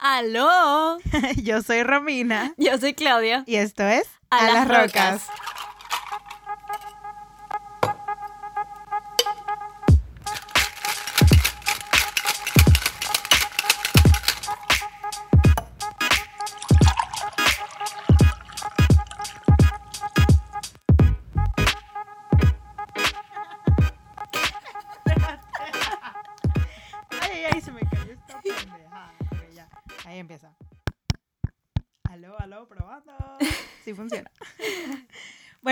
¡Aló! Yo soy Romina. Yo soy Claudia. Y esto es A, las, rocas.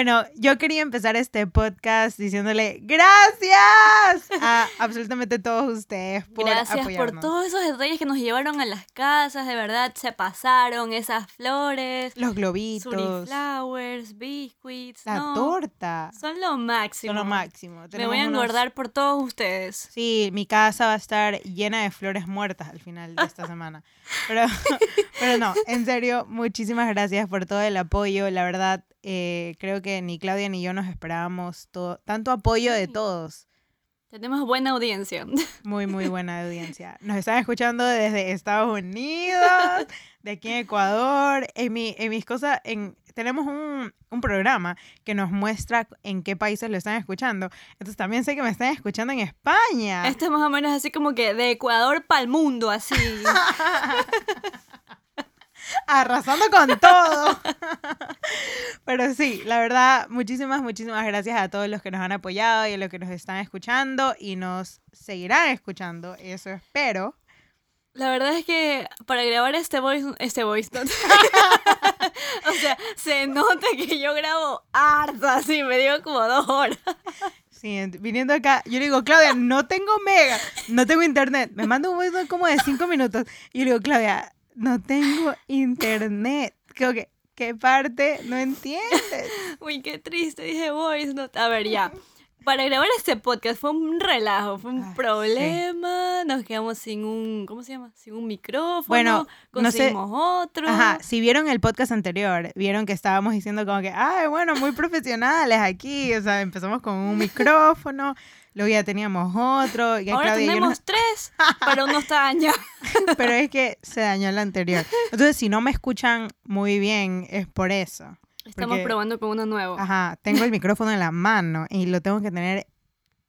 Bueno, yo quería empezar este podcast diciéndole gracias a absolutamente todos ustedes por Gracias por apoyarnos. todos esos detalles que nos llevaron a las casas, de verdad se pasaron esas flores, Los globitos, suriflowers, biscuits, la no, torta. Son lo máximo. Son lo máximo. Me voy a unos- engordar por todos ustedes. Sí, mi casa va a estar llena de flores muertas al final de esta semana. Pero, pero no, en serio, muchísimas gracias por todo el apoyo. La verdad, eh, creo que ni Claudia ni yo nos esperábamos todo, tanto apoyo de todos. Tenemos buena audiencia. Muy, muy buena audiencia. Nos están escuchando desde Estados Unidos, de aquí en Ecuador. En, mi, en mis cosas, en, tenemos un, un programa que nos muestra en qué países lo están escuchando. Entonces también sé que me están escuchando en España. Esto es más o menos así como que de Ecuador para el mundo, así. arrasando con todo. Pero sí, la verdad, muchísimas, muchísimas gracias a todos los que nos han apoyado y a los que nos están escuchando y nos seguirán escuchando. Eso espero. La verdad es que para grabar este voice, este voice note, o sea, se nota que yo grabo harta, así, me dio como dos horas. Sí, viniendo acá, yo le digo, Claudia, no tengo mega, no tengo internet. Me manda un voice note como de cinco minutos. Y yo le digo, Claudia, no tengo internet. Creo que, ¿qué parte no entiendes? Uy, qué triste, dije voice note. A ver, ya. Para grabar este podcast fue un relajo, fue un Ah, sí. problema, nos quedamos sin un, ¿cómo se llama? Sin un micrófono, Bueno, no sé- conseguimos otro. Ajá, si vieron el podcast anterior, vieron que estábamos diciendo como que, ay, bueno, muy profesionales aquí, o sea, empezamos con un micrófono, luego ya teníamos otro, y Ahora Claudia y tenemos tres, pero uno está dañado. no- pero es que se dañó el anterior. Entonces, si no me escuchan muy bien, es por eso. Estamos Porque- probando con uno nuevo. Ajá, tengo el micrófono en la mano y lo tengo que tener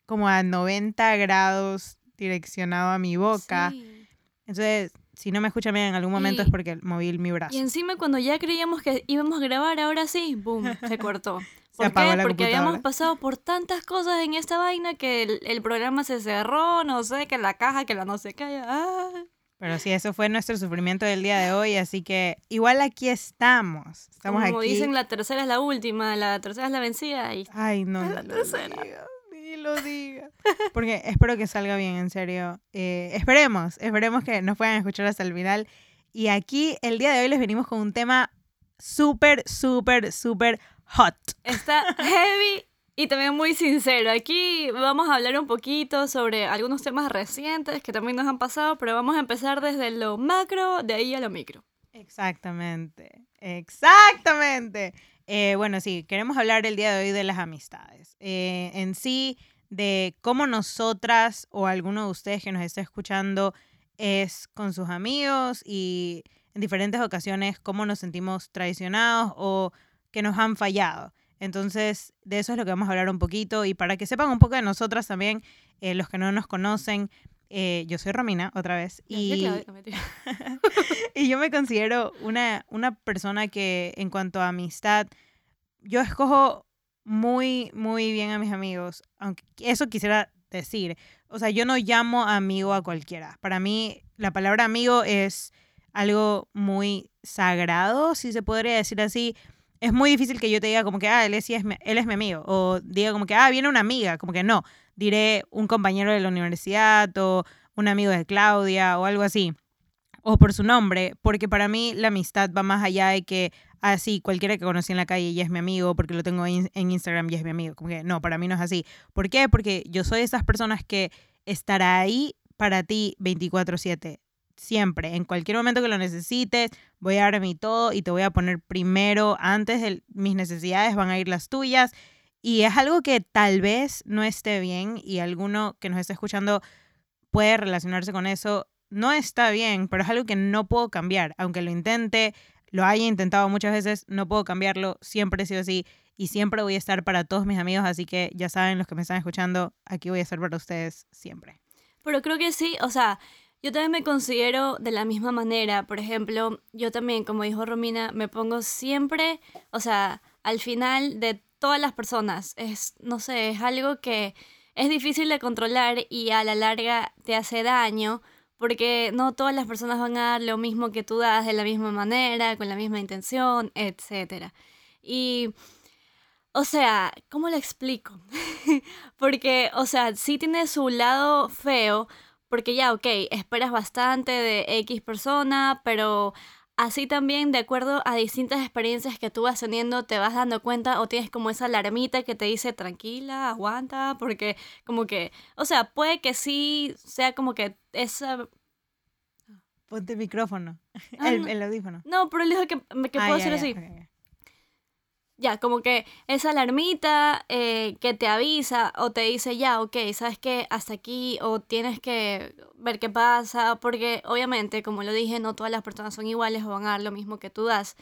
como a 90 grados direccionado a mi boca. Sí. Entonces, si no me escuchan bien en algún momento Y- es porque moví mi brazo. Y encima cuando ya creíamos que íbamos a grabar, ahora sí, boom, se cortó. Porque habíamos pasado por tantas cosas en esta vaina que el, el programa se cerró, no sé, que la caja, que la no sé qué. Ah. Pero sí, eso fue nuestro sufrimiento del día de hoy, así que igual aquí estamos. Estamos Como aquí. dicen, la tercera es la última, la tercera es la vencida. Y... Ay, no, la ni lo tercera. digas, ni lo digas. Porque espero que salga bien, en serio. Eh, esperemos, esperemos que nos puedan escuchar hasta el final. Y aquí, el día de hoy, les venimos con un tema súper, súper, súper hot. Está heavy y también muy sincero. Aquí vamos a hablar un poquito sobre algunos temas recientes que también nos han pasado, pero vamos a empezar desde lo macro, de ahí a lo micro. Exactamente, exactamente. Eh, bueno, sí, queremos hablar el día de hoy de las amistades. Eh, en sí, de cómo nosotras o alguno de ustedes que nos esté escuchando es con sus amigos y en diferentes ocasiones cómo nos sentimos traicionados o que nos han fallado. Entonces, de eso es lo que vamos a hablar un poquito y para que sepan un poco de nosotras también, eh, los que no nos conocen, eh, yo soy Romina otra vez. Y yo me considero una, una persona que en cuanto a amistad, yo escojo muy, muy bien a mis amigos. Aunque eso quisiera decir. O sea, yo no llamo amigo a cualquiera. Para mí, la palabra amigo es algo muy sagrado, si se podría decir así. Es muy difícil que yo te diga como que, ah, él es, sí él es mi amigo. O diga como que, ah, viene una amiga. Como que no. Diré un compañero de la universidad o un amigo de Claudia o algo así o por su nombre, porque para mí la amistad va más allá de que, así, cualquiera que conocí en la calle ya es mi amigo, porque lo tengo in- en Instagram ya es mi amigo. Como que no, para mí no es así. ¿Por qué? Porque yo soy de esas personas que estará ahí para ti 24/7. Siempre, en cualquier momento que lo necesites, voy a dar mi todo y te voy a poner primero, antes de mis necesidades van a ir las tuyas. Y es algo que tal vez no esté bien y alguno que nos esté escuchando puede relacionarse con eso no está bien, pero es algo que no puedo cambiar. Aunque lo intente, lo haya intentado muchas veces, no puedo cambiarlo. Siempre he sido así y siempre voy a estar para todos mis amigos. Así que ya saben, los que me están escuchando, aquí voy a estar para ustedes siempre. Pero creo que sí, o sea, yo también me considero de la misma manera. Por ejemplo, yo también, como dijo Romina, me pongo siempre, o sea, al final de todas las personas. Es, no sé, es algo que es difícil de controlar y a la larga te hace daño porque no todas las personas van a dar lo mismo que tú das de la misma manera, con la misma intención, etc. Y, o sea, ¿cómo lo explico? porque, o sea, sí tiene su lado feo, porque ya, ok, esperas bastante de X persona, pero Así también, de acuerdo a distintas experiencias que tú vas teniendo, te vas dando cuenta o tienes como esa alarmita que te dice tranquila, aguanta, porque como que, o sea, puede que sí sea como que esa... Ponte el micrófono, ah, el, audífono. No, pero él dijo que, que ah, puedo hacer así ya, como que esa alarmita eh, que te avisa o te dice, ya, ok, sabes que hasta aquí o tienes que ver qué pasa, porque obviamente, como lo dije, no todas las personas son iguales o van a dar lo mismo que tú das.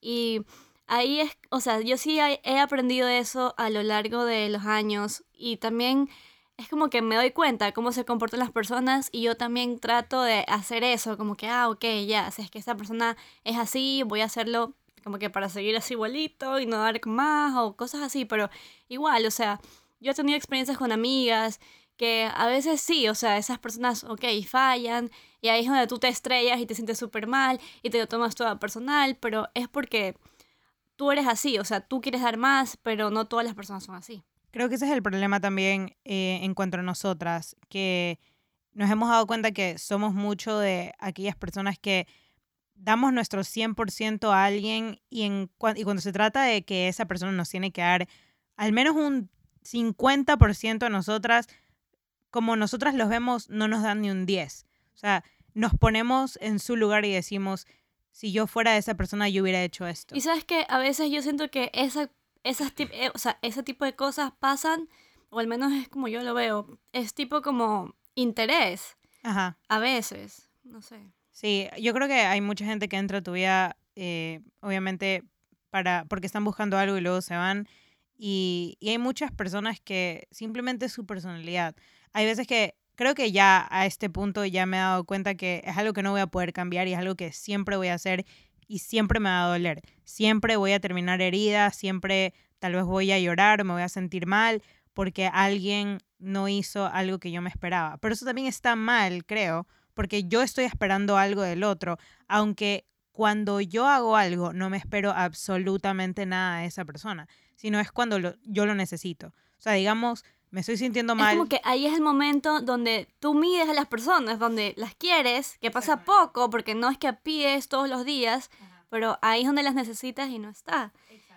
Y ahí es, o sea, yo sí he aprendido eso a lo largo de los años y también es como que me doy cuenta cómo se comportan las personas y yo también trato de hacer eso, como que, ah, ok, ya, si es que esa persona es así, voy a hacerlo como que para seguir así igualito y no dar más o cosas así, pero igual, o sea, yo he tenido experiencias con amigas que a veces sí, o sea, esas personas, ok, fallan y ahí es donde tú te estrellas y te sientes súper mal y te lo tomas todo personal, pero es porque tú eres así, o sea, tú quieres dar más, pero no todas las personas son así. Creo que ese es el problema también eh, en cuanto a nosotras, que nos hemos dado cuenta que somos mucho de aquellas personas que damos nuestro 100% a alguien y, en, y cuando se trata de que esa persona nos tiene que dar al menos un 50% a nosotras, como nosotras los vemos, no nos dan ni un 10. O sea, nos ponemos en su lugar y decimos, si yo fuera esa persona, yo hubiera hecho esto. Y sabes que a veces yo siento que esa, esas eh, o sea, ese tipo de cosas pasan, o al menos es como yo lo veo, es tipo como interés. Ajá. A veces, no sé. Sí, yo creo que hay mucha gente que entra a tu vida, eh, obviamente, para, porque están buscando algo y luego se van. Y, y, hay muchas personas que simplemente su personalidad. Hay veces que creo que ya a este punto ya me he dado cuenta que es algo que no voy a poder cambiar y es algo que siempre voy a hacer y siempre me va a doler. Siempre voy a terminar herida, siempre tal vez voy a llorar, me voy a sentir mal porque alguien no hizo algo que yo me esperaba. Pero eso también está mal, creo, porque yo estoy esperando algo del otro, aunque cuando yo hago algo no me espero absolutamente nada de esa persona, sino es cuando yo lo necesito. O sea, digamos, me estoy sintiendo mal. Es como que ahí es el momento donde tú mides a las personas, donde las quieres, que pasa poco, porque no es que pides todos los días, pero ahí es donde las necesitas y no está.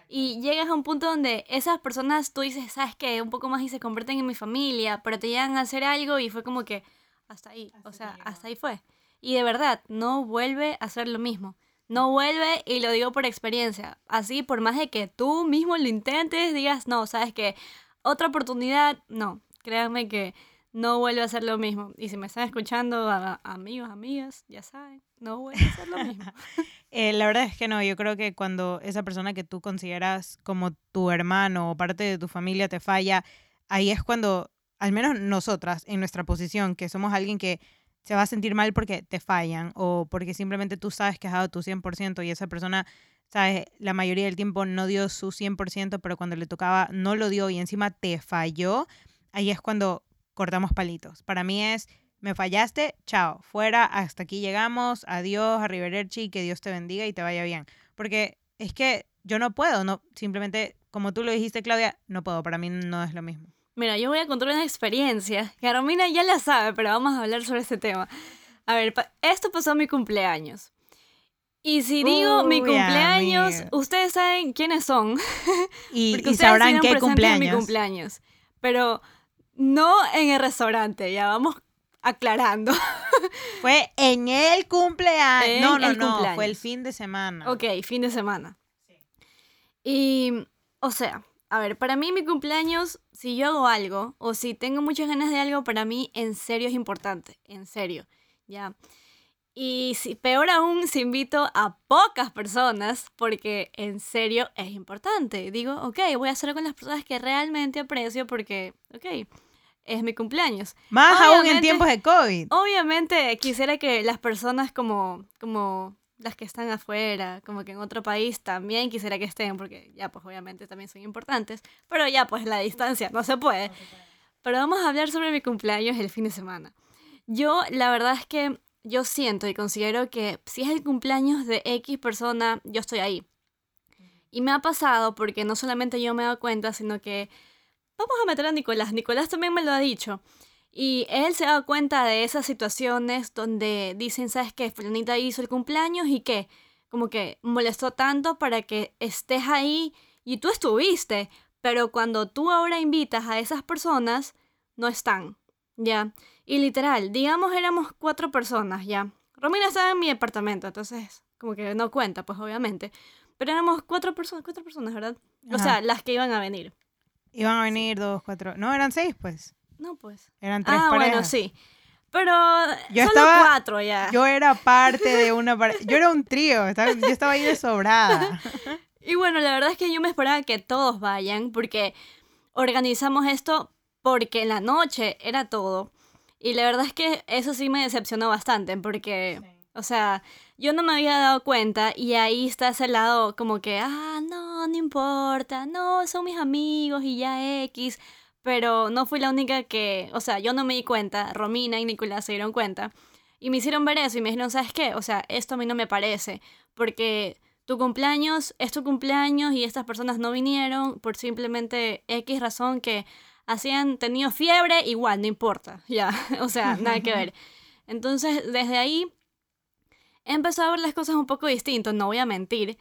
Y llegas a un punto donde esas personas, tú dices, sabes que un poco más y se convierten en mi familia, pero te llegan a hacer algo y fue como que, hasta ahí, o sea, hasta ahí fue. Y de verdad, no vuelve a ser lo mismo. No vuelve, y lo digo por experiencia. Así, por más de que tú mismo lo intentes, digas, no, sabes que otra oportunidad, no. Créanme que no vuelve a ser lo mismo. Y si me están escuchando, amigos, amigas, ya saben, no vuelve a ser lo mismo. Eh, la verdad es que no, yo creo que cuando esa persona que tú consideras como tu hermano o parte de tu familia te falla, ahí es cuando al menos nosotras, en nuestra posición, que somos alguien que se va a sentir mal porque te fallan o porque simplemente tú sabes que has dado tu 100% y esa persona, sabes, la mayoría del tiempo no dio su 100%, pero cuando le tocaba no lo dio y encima te falló, ahí es cuando cortamos palitos. Para mí es, me fallaste, chao, fuera, hasta aquí llegamos, adiós, arrivederci, que Dios te bendiga y te vaya bien. Porque es que yo no puedo, no, simplemente, como tú lo dijiste, Claudia, no puedo, para mí no es lo mismo. Mira, yo voy a contar una experiencia que Romina ya la sabe, pero vamos a hablar sobre este tema. A ver, esto pasó en mi cumpleaños. Y si digo mi cumpleaños, ustedes saben quiénes son. Y, sabrán qué cumpleaños. mi cumpleaños. Pero no en el restaurante, ya vamos aclarando. Fue en el cumpleaños. no, no, no, fue el fin de semana. Ok, fin de semana. Sí. Y, o sea, a ver, para mí mi cumpleaños, si yo hago algo o si tengo muchas ganas de algo, para mí en serio es importante, en serio. ¿ya? Y si, peor aún, si invito a pocas personas, porque en serio es importante. Digo, ok, voy a hacerlo con las personas que realmente aprecio porque, ok, es mi cumpleaños. Más aún en tiempos de COVID. Obviamente quisiera que las personas como, como las que están afuera, como que en otro país también quisiera que estén, porque ya pues obviamente también son importantes, pero ya pues la distancia no se puede. Pero vamos a hablar sobre mi cumpleaños el fin de semana. Yo la verdad es que yo siento y considero que si es el cumpleaños de X persona, yo estoy ahí. Y me ha pasado porque no solamente yo me he dado cuenta, sino que vamos a meter a Nicolás. Nicolás también me lo ha dicho. Y él se dado cuenta de esas situaciones donde dicen, ¿sabes qué? Fulanita hizo el cumpleaños y que como que molestó tanto para que estés ahí y tú estuviste, pero cuando tú ahora invitas a esas personas, no están, ¿ya? Y literal, digamos éramos cuatro personas, ¿ya? Romina estaba en mi departamento, entonces como que no cuenta, pues obviamente. Pero éramos cuatro personas, cuatro personas, ¿verdad? O sea, las que iban a venir. Iban a venir dos, cuatro. No, eran seis, pues. No, pues. Eran tres ah, parejas. bueno, sí. Pero Yo solo estaba- cuatro ya. Yo era parte de una pareja. Yo era un trío. estaba- yo estaba ahí de sobrada. Y bueno, la verdad es que yo me esperaba que todos vayan porque organizamos esto porque en la noche era todo. Y la verdad es que eso sí me decepcionó bastante porque, o sea, yo no me había dado cuenta y ahí está ese lado como que, ah, no, no importa, no, son mis amigos y ya X. Pero no fui la única que, o sea, yo no me di cuenta, Romina y Nicolás se dieron cuenta. Y me hicieron ver eso y me dijeron, ¿sabes qué? O sea, esto a mí no me parece. Porque tu cumpleaños es tu cumpleaños y estas personas no vinieron por simplemente X razón que hacían tenido fiebre, igual, no importa, ya, o sea, nada que ver. Entonces, desde ahí he empezado a ver las cosas un poco distintas, no voy a mentir,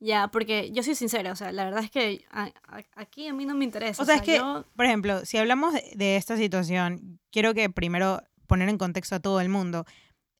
ya, porque yo soy sincera, o sea, la verdad es que a- a- aquí a mí no me interesa. O sea, es que, yo- por ejemplo, si hablamos de, esta situación, quiero que primero poner en contexto a todo el mundo.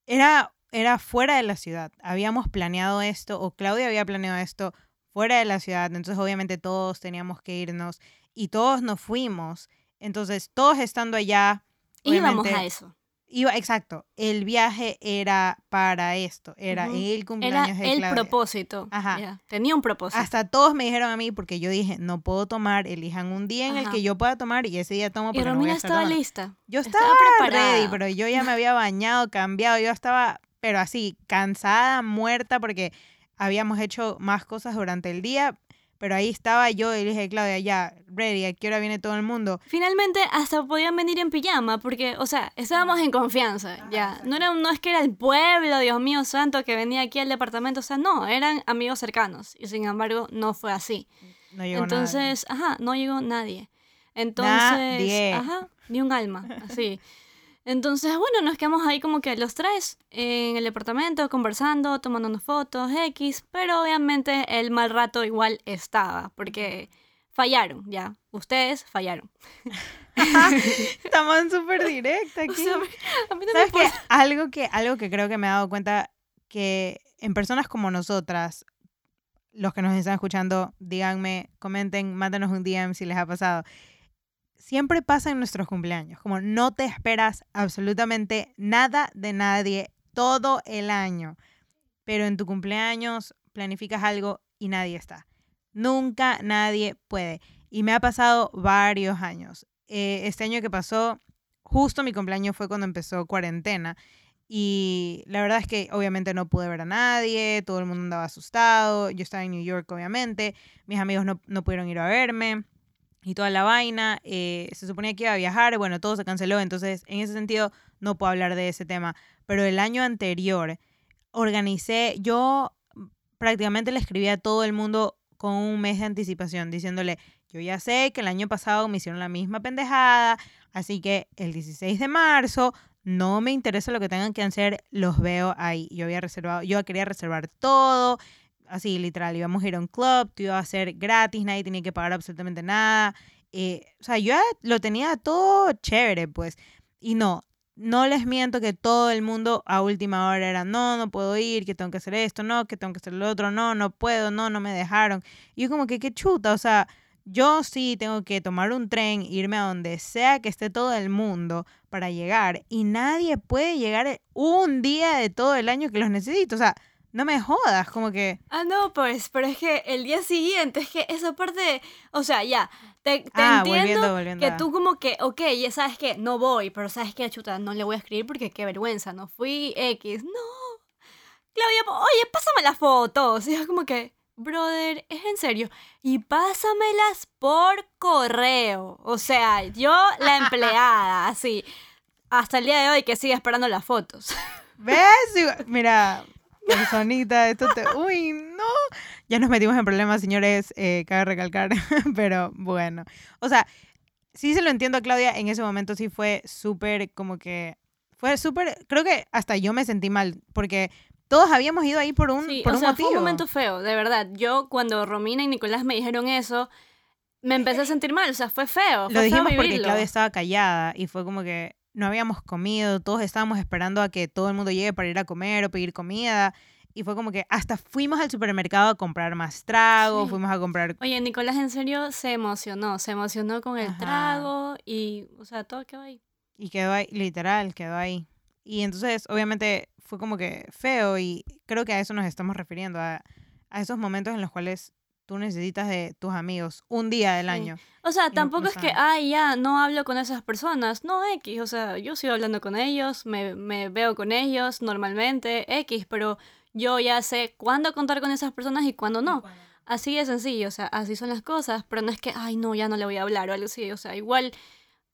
Era, era fuera de la ciudad. Habíamos planeado esto, o Claudia había planeado esto fuera de la ciudad. Entonces, obviamente, todos teníamos que irnos y todos nos fuimos. Entonces, todos estando allá. íbamos a eso. Iba, exacto. El viaje era para esto. Era el Era cumpleaños de el Claudia. propósito. Ajá. Tenía un propósito. Hasta todos me dijeron a mí, porque yo dije, no puedo tomar, elijan un día en el que yo pueda tomar y ese día tomo y no voy a Romina estar estaba tomando". lista. Yo estaba estaba, preparada. ready, pero yo ya me había bañado, cambiado, yo estaba, pero así, cansada, muerta, porque habíamos hecho más cosas durante el día, pero ahí estaba yo y le dije, Claudia, ya, ready, ¿a qué hora viene todo el mundo? Finalmente hasta podían venir en pijama porque, o sea, estábamos en confianza, ya. No era no es que era el pueblo, Dios mío santo, que venía aquí al departamento, o sea, no, eran amigos cercanos y sin embargo no fue así. No llegó nadie. Entonces, ajá, no llegó nadie. Entonces, Nadie. ajá, ni un alma, así. Entonces, bueno, nos quedamos ahí como que los tres en el departamento conversando, tomándonos fotos, X, pero obviamente el mal rato igual estaba, porque fallaron, ya. Ustedes fallaron. Estamos súper directa O aquí. sea, a mí no me ¿Sabes qué? importa. Algo que, algo que creo que me he dado cuenta que en personas como nosotras, los que nos están escuchando, díganme, comenten, mándanos un DM si les ha pasado. Siempre pasa en nuestros cumpleaños, como no te esperas absolutamente nada de nadie todo el año, pero en tu cumpleaños planificas algo y nadie está. Nunca nadie puede. Y me ha pasado varios años. Eh, este año que pasó, justo mi cumpleaños fue cuando empezó cuarentena. Y la verdad es que obviamente no pude ver a nadie, todo el mundo andaba asustado, yo estaba en New York obviamente, mis amigos no, no pudieron ir a verme y toda la vaina, eh, se suponía que iba a viajar, bueno, todo se canceló, entonces en ese sentido no puedo hablar de ese tema, pero el año anterior organicé, yo prácticamente le escribí a todo el mundo con un mes de anticipación, diciéndole, yo ya sé que el año pasado me hicieron la misma pendejada, así que el 16 de marzo no me interesa lo que tengan que hacer, los veo ahí. Yo había reservado, yo quería reservar todo, así literal, íbamos a ir a un club, todo iba a ser gratis, nadie tenía que pagar absolutamente nada. eh, o sea, yo lo tenía todo chévere, pues. Y no, no les miento que todo el mundo a última hora era, no, no puedo ir, que tengo que hacer esto, no, que tengo que hacer lo otro, no, no puedo, no, no me dejaron. Y yo como que qué chuta, o sea, yo sí tengo que tomar un tren, irme a donde sea que esté todo el mundo para llegar y nadie puede llegar un día de todo el año que los necesito. O sea, no me jodas, como que... Ah, no, pues, pero es que el día siguiente, es que esa parte, o sea, ya, te, ah, entiendo que tú como que, ok, ya sabes que no voy, pero sabes que, chuta, no le voy a escribir porque qué vergüenza, no fui X, no. Claudia, oye, pásame las fotos. Y es como que, brother, es en serio. Y pásamelas por correo. O sea, yo la empleada, así. Hasta el día de hoy que sigue esperando las fotos. ¿Ves? Mira, personita, esto te... Uy, no. Ya nos metimos en problemas, señores, eh, cabe recalcar, pero bueno. O sea, sí se lo entiendo a Claudia, en ese momento sí fue súper como que... Fue súper, creo que hasta yo me sentí mal, porque todos habíamos ido ahí por un, sí, por o sea, Fue un momento feo, de verdad. Yo cuando Romina y Nicolás me dijeron eso, me empecé a sentir mal, o sea, fue feo. lo dijimos porque Claudia estaba callada y fue como que no habíamos comido, todos estábamos esperando a que todo el mundo llegue para ir a comer o pedir comida. Y fue como que hasta fuimos al supermercado a comprar más trago, fuimos a comprar... Oye, Nicolás en serio se emocionó, se emocionó con el trago y, o sea, todo quedó ahí. Y quedó ahí, literal, quedó ahí. Y entonces, obviamente, fue como que feo y creo que a eso nos estamos refiriendo, a, a esos momentos en los cuales tú necesitas de tus amigos un día del año. O sea, tampoco es que, ay, ya, no hablo con esas personas. No, X, o sea, yo sigo hablando con ellos, me, me veo con ellos normalmente, X, pero yo ya sé cuándo contar con esas personas y cuándo no. Así de sencillo, o sea, así son las cosas, pero no es que, ay, no, ya no le voy a hablar o algo así, o sea, igual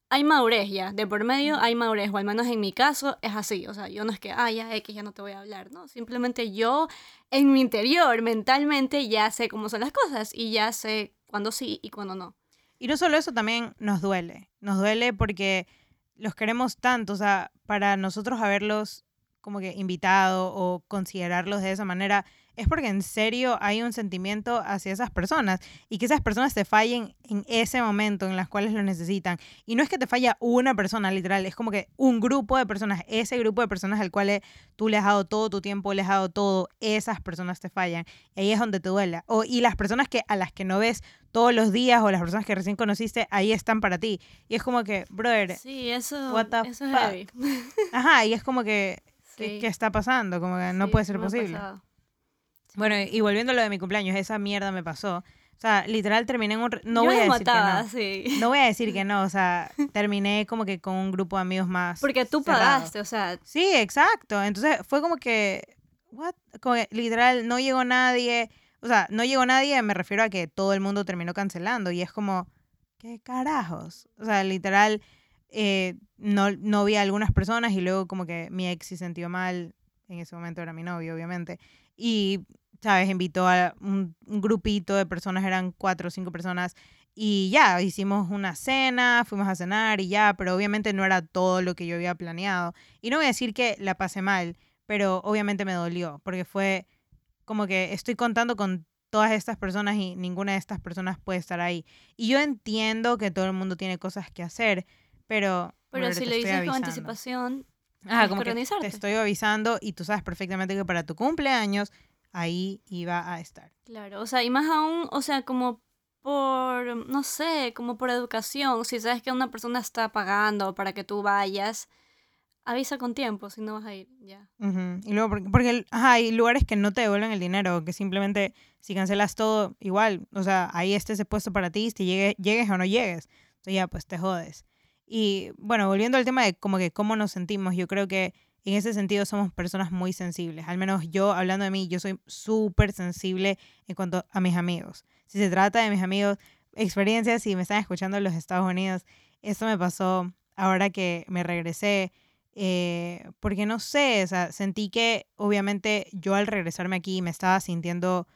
hay madurez ya, de por medio hay madurez, o al menos en mi caso es así, o sea, yo no es que, ay, ya X, ya no te voy a hablar, no, simplemente yo en mi interior, mentalmente, ya sé cómo son las cosas y ya sé cuándo sí y cuándo no. Y no solo eso, también nos duele, nos duele porque los queremos tanto, o sea, para nosotros haberlos como que invitado o considerarlos de esa manera, es porque en serio hay un sentimiento hacia esas personas y que esas personas te fallen en ese momento en las cuales lo necesitan. Y no es que te falla una persona, literal, es como que un grupo de personas, ese grupo de personas al cual tú le has dado todo tu tiempo, le has dado todo, esas personas te fallan. Y ahí es donde te duela. O, y las personas que a las que no ves todos los días o las personas que recién conociste, ahí están para ti. Y es como que, brother, sí, eso, eso es heavy. Ajá, y es como que ¿Qué, está pasando? Como que no puede ser posible. Bueno, y volviendo a lo de mi cumpleaños, esa mierda me pasó. O sea, literal terminé en un... No voy a decir que no. Sí. No voy a decir que no, o sea, terminé como que con un grupo de amigos más. Porque tú pagaste, o sea... Sí, exacto. Entonces fue como que... What? Como que, literal, no llegó nadie. O sea, no llegó nadie, me refiero a que todo el mundo terminó cancelando. Y es como, ¿qué carajos? O sea, literal, eh, no, no vi a algunas personas y luego como que mi ex se sintió mal, en ese momento era mi novio, obviamente, y, ¿sabes? Invitó a un, grupito de personas, eran cuatro o cinco personas, y ya, hicimos una cena, fuimos a cenar y ya, pero obviamente no era todo lo que yo había planeado. Y no voy a decir que la pasé mal, pero obviamente me dolió, porque fue como que estoy contando con todas estas personas y ninguna de estas personas puede estar ahí. Y yo entiendo que todo el mundo tiene cosas que hacer, pero... Pero si lo dices con anticipación, Ajá, como que te estoy avisando y tú sabes perfectamente que para tu cumpleaños ahí iba a estar. Claro, o sea, y más aún, o sea, como por, no sé, como por educación, si sabes que una persona está pagando para que tú vayas, avisa con tiempo si no vas a ir, ya. Y luego, porque, ajá, hay lugares que no te devuelven el dinero, que simplemente si cancelas todo, igual, o sea, ahí esté ese puesto para ti, si llegue, llegues o no llegues, entonces ya, pues te jodes. Y bueno, volviendo al tema de como que cómo nos sentimos, yo creo que en ese sentido somos personas muy sensibles. Al menos yo, hablando de mí, yo soy súper sensible en cuanto a mis amigos. Si se trata de mis amigos, experiencias, si me están escuchando en los Estados Unidos, esto me pasó ahora que me regresé. Eh, porque no sé, o sea, sentí que obviamente yo al regresarme aquí me estaba sintiendo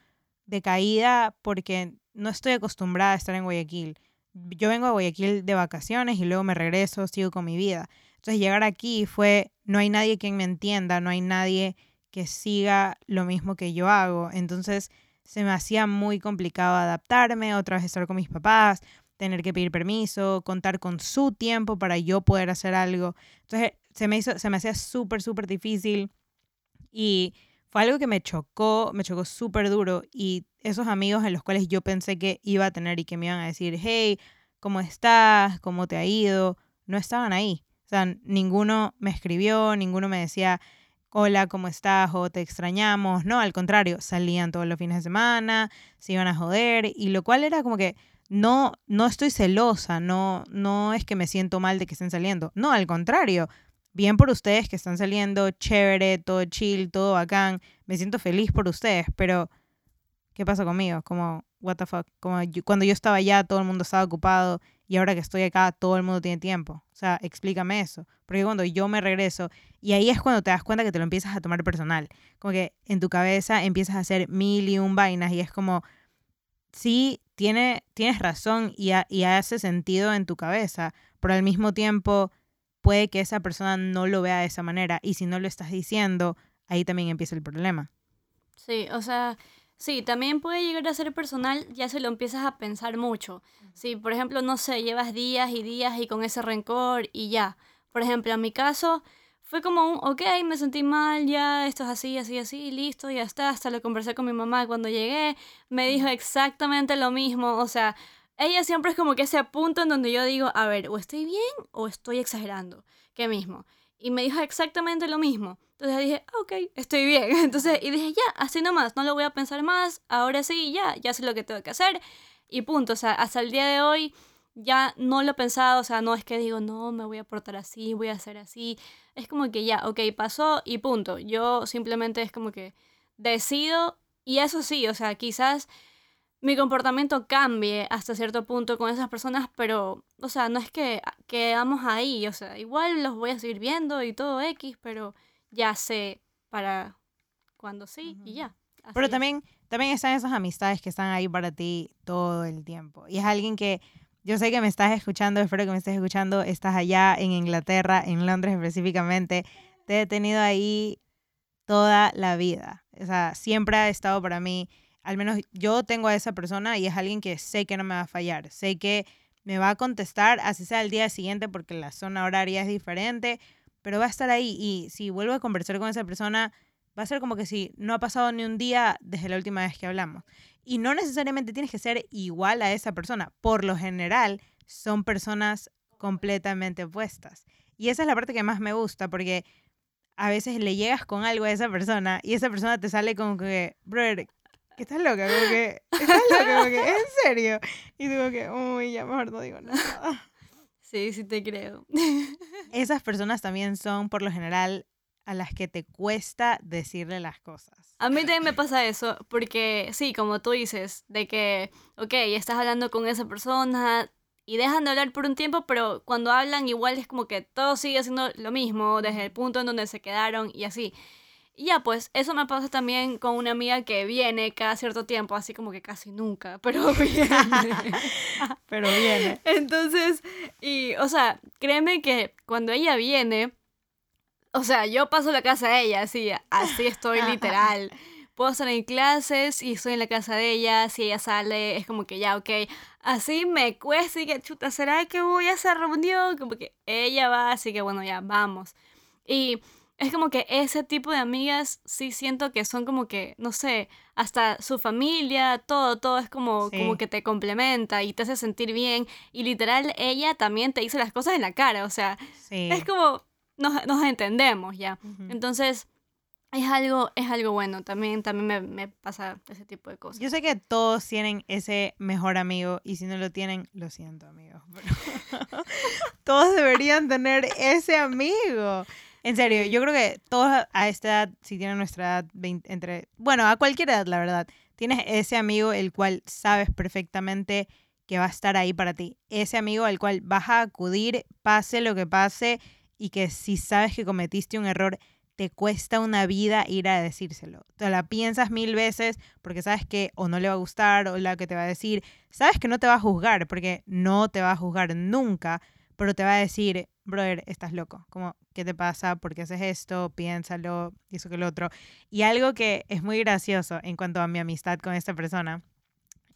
decaída porque no estoy acostumbrada a estar en Guayaquil yo vengo a Guayaquil de vacaciones y luego me regreso, sigo con mi vida. Entonces llegar aquí fue, no hay nadie quien me entienda, no hay nadie que siga lo mismo que yo hago. Entonces se me hacía muy complicado adaptarme, otra vez estar con mis papás, tener que pedir permiso, contar con su tiempo para yo poder hacer algo. Entonces se me, hizo, se me hacía súper, súper difícil y fue algo que me chocó, me chocó súper duro y esos amigos en los cuales yo pensé que iba a tener y que me iban a decir, hey, ¿cómo estás? ¿Cómo te ha ido? No estaban ahí. O sea, ninguno me escribió, ninguno me decía, hola, ¿cómo estás? o te extrañamos. No, al contrario, salían todos los fines de semana, se iban a joder, y lo cual era como que no, no estoy celosa, no, no es que me siento mal de que estén saliendo. No, al contrario, bien por ustedes que están saliendo, chévere, todo chill, todo bacán, me siento feliz por ustedes, pero ¿qué pasa conmigo? Como, what the fuck, como cuando yo estaba allá todo el mundo estaba ocupado y ahora que estoy acá todo el mundo tiene tiempo. O sea, explícame eso. Porque cuando yo me regreso, y ahí es cuando te das cuenta que te lo empiezas a tomar personal. Como que en tu cabeza empiezas a hacer mil y un vainas y es como, sí, tiene, tienes razón y, y hace sentido en tu cabeza, pero al mismo tiempo puede que esa persona no lo vea de esa manera y si no lo estás diciendo, ahí también empieza el problema. Sí, o sea, sí, también puede llegar a ser personal, ya se lo empiezas a pensar mucho. Si, por ejemplo, no sé, llevas días y días y con ese rencor y ya. Por ejemplo, en mi caso, fue como un, ok, me sentí mal, ya, esto es así, así, así, listo, ya está. Hasta lo conversé con mi mamá cuando llegué, me dijo exactamente lo mismo, o sea, ella siempre es como que ese punto en donde yo digo, a ver, o estoy bien o estoy exagerando. ¿Qué mismo? Y me dijo exactamente lo mismo. Entonces dije, ah, ok, estoy bien. Entonces, y dije, ya, así nomás, no lo voy a pensar más, ahora sí, ya, ya sé lo que tengo que hacer. Y punto, o sea, hasta el día de hoy ya no lo he pensado, o sea, no es que digo, no, me voy a portar así, voy a hacer así. Es como que ya, ok, pasó y punto. Yo simplemente es como que decido, y eso sí, o sea, quizás mi comportamiento cambie hasta cierto punto con esas personas, pero, o sea, no es que quedamos ahí, o sea, igual los voy a seguir viendo y todo X, pero ya sé para cuando sí y ya. pero también, también están esas amistades que están ahí para ti todo el tiempo. Y es alguien que yo sé que me estás escuchando, espero que me estés escuchando, estás allá en Inglaterra, en Londres específicamente, te he tenido ahí toda la vida. O sea, siempre ha estado para mí al menos yo tengo a esa persona y es alguien que sé que no me va a fallar, sé que me va a contestar, así sea el día siguiente porque la zona horaria es diferente, pero va a estar ahí y si vuelvo a conversar con esa persona, va a ser como que si no ha pasado ni un día desde la última vez que hablamos. Y no necesariamente tienes que ser igual a esa persona, por lo general son personas completamente opuestas. Y esa es la parte que más me gusta porque a veces le llegas con algo a esa persona y esa persona te sale como que, brother, estás loca, como que, estás loca, como que, ¿en serio? Y digo que, uy, ya mejor no digo nada. Sí, sí te creo. Esas personas también son, por lo general, a las que te cuesta decirle las cosas. A mí también me pasa eso, porque sí, como tú dices, de que, ok, estás hablando con esa persona y dejan de hablar por un tiempo, pero cuando hablan igual es como que todo sigue siendo lo mismo desde el punto en donde se quedaron y así. Y ya, pues eso me pasa también con una amiga que viene cada cierto tiempo, así como que casi nunca, pero viene. pero viene. Entonces, y, o sea, créeme que cuando ella viene, o sea, yo paso la casa de ella, así, así estoy literal. Puedo estar en clases y estoy en la casa de ella, si ella sale, es como que ya, ok, así me cuesta y que chuta, ¿será que voy a hacer reunión? Como que ella va, así que bueno, ya, vamos. Y es como que ese tipo de amigas sí siento que son como que, no sé, hasta su familia, todo, todo es como, como que te complementa y te hace sentir bien. Y literal, ella también te dice las cosas en la cara, o sea, es como, nos, nos entendemos ya. Entonces, es algo, es algo bueno, también, también me, me, pasa ese tipo de cosas. Yo sé que todos tienen ese mejor amigo y si no lo tienen, lo siento amigos, todos deberían tener ese amigo. En serio, yo creo que todos a esta edad, si tienen nuestra edad, entre, bueno, a cualquier edad, la verdad, tienes ese amigo el cual sabes perfectamente que va a estar ahí para ti. Ese amigo al cual vas a acudir, pase lo que pase, y que si sabes que cometiste un error, te cuesta una vida ir a decírselo. Te la piensas mil veces porque sabes que o no le va a gustar o la que te va a decir, sabes que no te va a juzgar porque no te va a juzgar nunca, pero te va a decir, brother, estás loco, como, ¿qué te pasa? ¿Por qué haces esto? Piénsalo, y eso que lo otro. Y algo que es muy gracioso en cuanto a mi amistad con esta persona,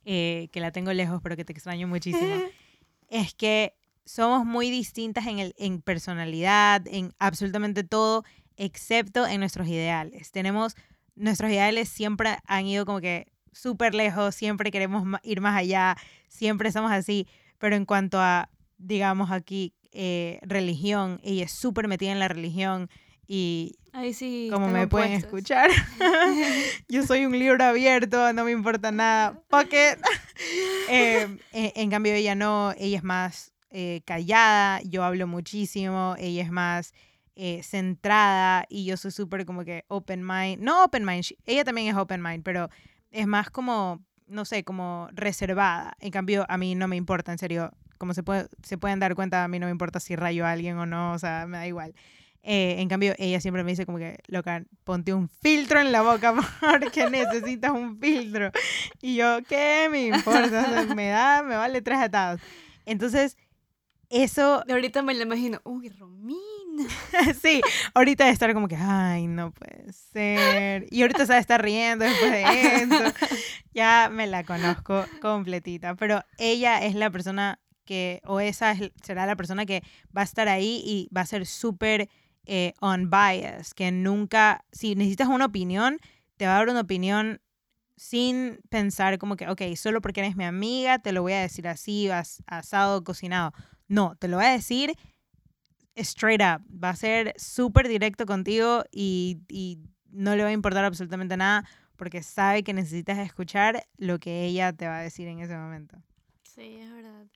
eh, que la tengo lejos, pero que te extraño muchísimo, es que somos muy distintas en, el, en personalidad, en absolutamente todo, excepto en nuestros ideales. Tenemos, nuestros ideales siempre han ido como que súper lejos, siempre queremos ir más allá, siempre somos así, pero en cuanto a, digamos aquí, eh, religión, ella es súper metida en la religión y sí, como me pueden escuchar, yo soy un libro abierto, no me importa nada, pocket. Em, en, cambio ella no, ella es más eh, callada, yo hablo muchísimo, ella es más eh, centrada y yo soy súper como que open mind, no open mind, ella también es open mind, pero es más como, no sé, como reservada. En cambio, a mí no me importa, en serio, como se, puede, se pueden dar cuenta, a mí no me importa si rayo a alguien o no, o sea, me da igual. Eh, en cambio, ella siempre me dice como que, loca, ponte un filtro en la boca porque necesitas un filtro. Y yo, ¿qué me importa? me da, me vale tres atados. Entonces, eso... Ahorita me lo imagino, uy, Romina. sí, ahorita de estar como que, ay, no puede ser. Y ahorita se estar riendo después de eso. Ya me la conozco completita. Pero ella es la persona que, o esa será la persona que va a estar ahí y va a ser súper eh, unbiased. Que nunca, si necesitas una opinión, te va a dar una opinión sin pensar como que, ok, solo porque eres mi amiga, te lo voy a decir así, asado, cocinado. No, te lo voy a decir straight up. Va a ser súper directo contigo y, y no le va a importar absolutamente nada porque sabe que necesitas escuchar lo que ella te va a decir en ese momento. Sí, es verdad.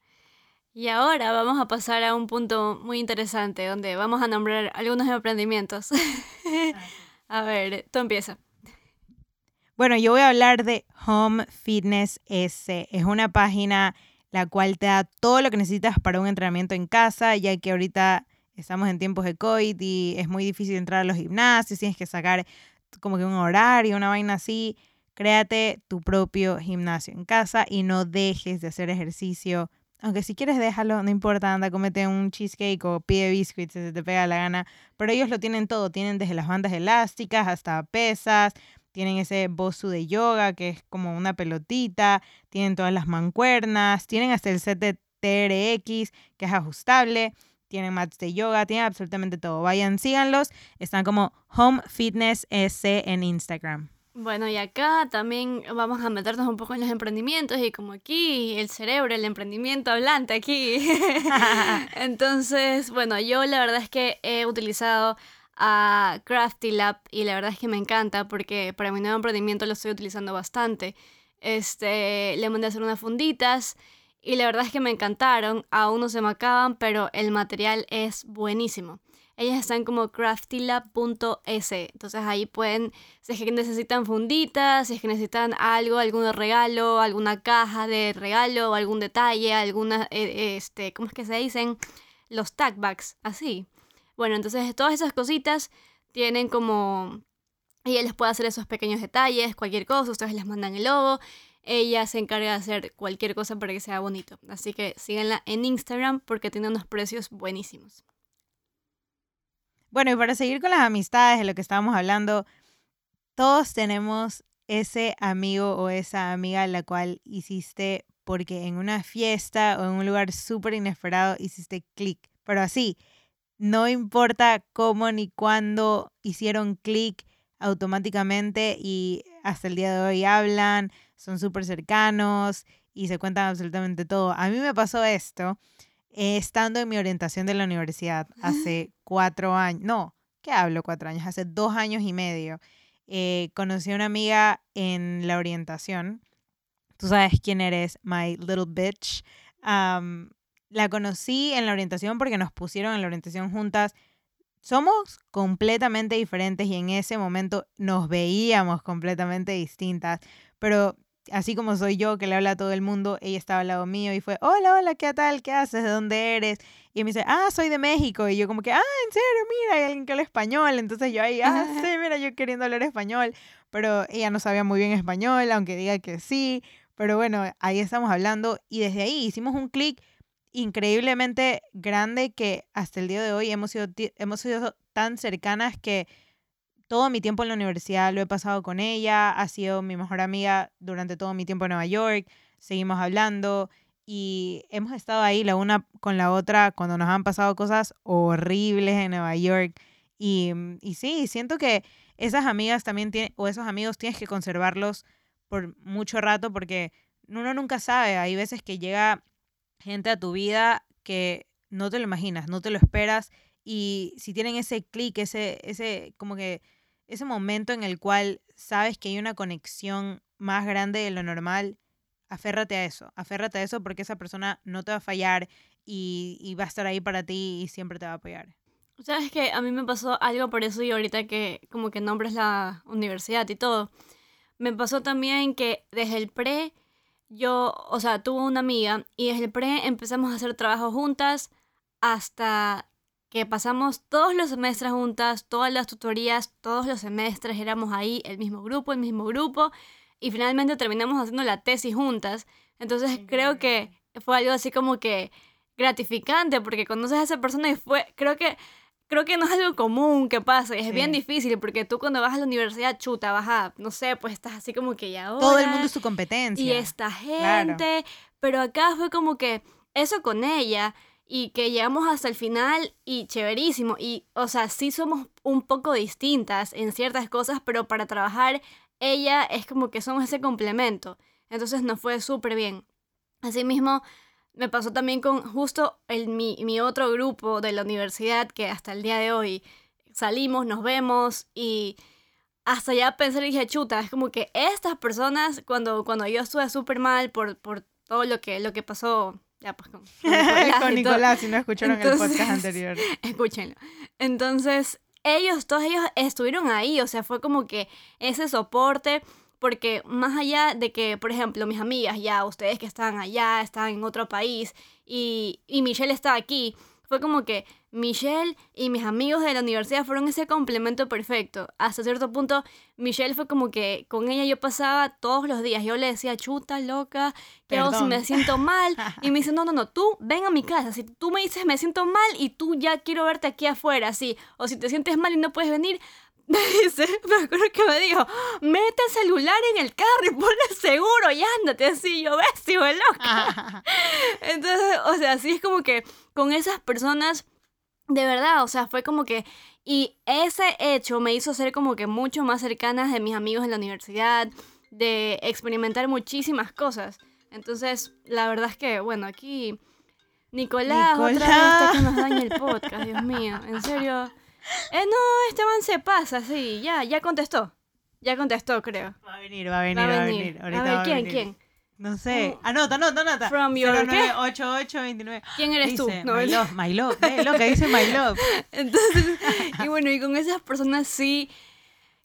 Y ahora vamos a pasar a un punto muy interesante donde vamos a nombrar algunos emprendimientos. a ver, tú empieza. Bueno, yo voy a hablar de Home Fitness S. Es una página la cual te da todo lo que necesitas para un entrenamiento en casa, ya que ahorita estamos en tiempos de COVID y es muy difícil entrar a los gimnasios, tienes que sacar como que un horario, una vaina así. Créate tu propio gimnasio en casa y no dejes de hacer ejercicio. Aunque si quieres déjalo, no importa, anda, comete un cheesecake o pide biscuits si se te pega la gana. Pero ellos lo tienen todo, tienen desde las bandas elásticas hasta pesas, tienen ese Bosu de yoga, que es como una pelotita, tienen todas las mancuernas, tienen hasta el set de TRX, que es ajustable, tienen mats de yoga, tienen absolutamente todo. Vayan, síganlos, están como Home Fitness S en Instagram. Bueno, y acá también vamos a meternos un poco en los emprendimientos y como aquí el cerebro, el emprendimiento hablante aquí. Entonces, bueno, yo la verdad es que he utilizado a Crafty Lab y la verdad es que me encanta porque para mi nuevo emprendimiento lo estoy utilizando bastante. Este, le mandé a hacer unas funditas y la verdad es que me encantaron. Aún no se me acaban, pero el material es buenísimo. Ellas están como craftylab.es. Entonces ahí pueden, si es que necesitan funditas, si es que necesitan algo, algún regalo, alguna caja de regalo, algún detalle, alguna, eh, este, ¿cómo es que se dicen? Los tag así. Bueno, entonces todas esas cositas tienen como... Ella les puede hacer esos pequeños detalles, cualquier cosa, ustedes les mandan el logo. Ella se encarga de hacer cualquier cosa para que sea bonito. Así que síganla en Instagram porque tiene unos precios buenísimos. Bueno, y para seguir con las amistades de lo que estábamos hablando, todos tenemos ese amigo o esa amiga la cual hiciste porque en una fiesta o en un lugar súper inesperado hiciste clic. Pero así, no importa cómo ni cuándo hicieron clic automáticamente y hasta el día de hoy hablan, son súper cercanos y se cuentan absolutamente todo. A mí me pasó esto estando en mi orientación de la universidad hace cuatro años, no, ¿qué hablo cuatro años? Hace dos años y medio. Eh, conocí a una amiga en la orientación. Tú sabes quién eres, my little bitch. La conocí en la orientación porque nos pusieron en la orientación juntas. Somos completamente diferentes y en ese momento nos veíamos completamente distintas, pero así como soy yo que le habla a todo el mundo, ella estaba al lado mío y fue, hola, hola, ¿qué tal? ¿Qué haces? ¿De dónde eres? Y me dice, ah, soy de México. Y yo como que, ah, en serio, mira, hay alguien que habla español. Entonces yo ahí, ah, sí, mira, yo queriendo hablar español. Pero ella no sabía muy bien español, aunque diga que sí. Pero bueno, ahí estamos hablando y desde ahí hicimos un clic increíblemente grande que hasta el día de hoy hemos sido, hemos sido tan cercanas que todo mi tiempo en la universidad lo he pasado con ella, ha sido mi mejor amiga durante todo mi tiempo en Nueva York, seguimos hablando y hemos estado ahí la una con la otra cuando nos han pasado cosas horribles en Nueva York. Y, y sí, siento que esas amigas también tienen, o esos amigos tienes que conservarlos por mucho rato porque uno nunca sabe. Hay veces que llega gente a tu vida que no te lo imaginas, no te lo esperas y si tienen ese clic, ese, ese, como que ese momento en el cual sabes que hay una conexión más grande de lo normal, aférrate a eso, aférrate a eso porque esa persona no te va a fallar y, va a estar ahí para ti y siempre te va a apoyar. Sabes que a mí me pasó algo por eso y ahorita que como que nombres la universidad y todo, me pasó también que desde el pre yo, o sea, tuve una amiga y desde el pre empezamos a hacer trabajo juntas hasta que pasamos todos los semestres juntas, todas las tutorías, todos los semestres éramos ahí, el mismo grupo, el mismo grupo, y finalmente terminamos haciendo la tesis juntas. Entonces creo que fue algo así como que gratificante, porque conoces a esa persona y fue, creo que, creo que no es algo común que pase, es bien difícil, porque tú cuando vas a la universidad, chuta, vas a, no sé, pues estás así como que ya Todo el mundo es su competencia. Y esta gente, pero acá fue como que eso con ella y que llegamos hasta el final y chéverísimo. Y, o sea, sí somos un poco distintas en ciertas cosas, pero para trabajar ella es como que somos ese complemento. Entonces nos fue súper bien. Asimismo, me pasó también con justo el, mi, mi otro grupo de la universidad que hasta el día de hoy salimos, nos vemos y hasta ya pensé y dije, chuta, es como que estas personas, cuando, cuando yo estuve súper mal por, por todo lo que, lo que pasó ya, pues con, Nicolás. si no escucharon el podcast anterior. Escúchenlo. Entonces, ellos, todos ellos estuvieron ahí, o sea, fue como que ese soporte, porque más allá de que, por ejemplo, mis amigas, ya ustedes que están allá, están en otro país, y, y Michelle está aquí, fue como que Michelle y mis amigos de la universidad fueron ese complemento perfecto. Hasta cierto punto, Michelle fue como que con ella yo pasaba todos los días. Yo le decía, chuta, loca, ¿qué hago si me siento mal? Y me dice, no, no, no, tú ven a mi casa. Si tú me dices, me siento mal y tú ya quiero verte aquí afuera, así. O si te sientes mal y no puedes venir, me dice, me acuerdo que me dijo, mete el celular en el carro y ponle seguro y ándate así, yo ves, si loca. Entonces, o sea, así es como que con esas personas de verdad, o sea, fue como que... Y ese hecho me hizo ser como que mucho más cercanas de mis amigos en la universidad, de experimentar muchísimas cosas. Entonces, la verdad es que, bueno, aquí... Nicolás, otra vez que nos daña el podcast, Dios mío, en serio. Eh, no, Esteban se pasa, sí, ya, ya contestó. Ya contestó, creo. Va a venir, va a venir, va a venir. a ver, ¿quién, quién? No sé. Anota, anota, anota. From your 098829. ¿Quién eres tú? No, my love, my love. Eh, lo que dice my love. Entonces, y bueno, y con esas personas sí,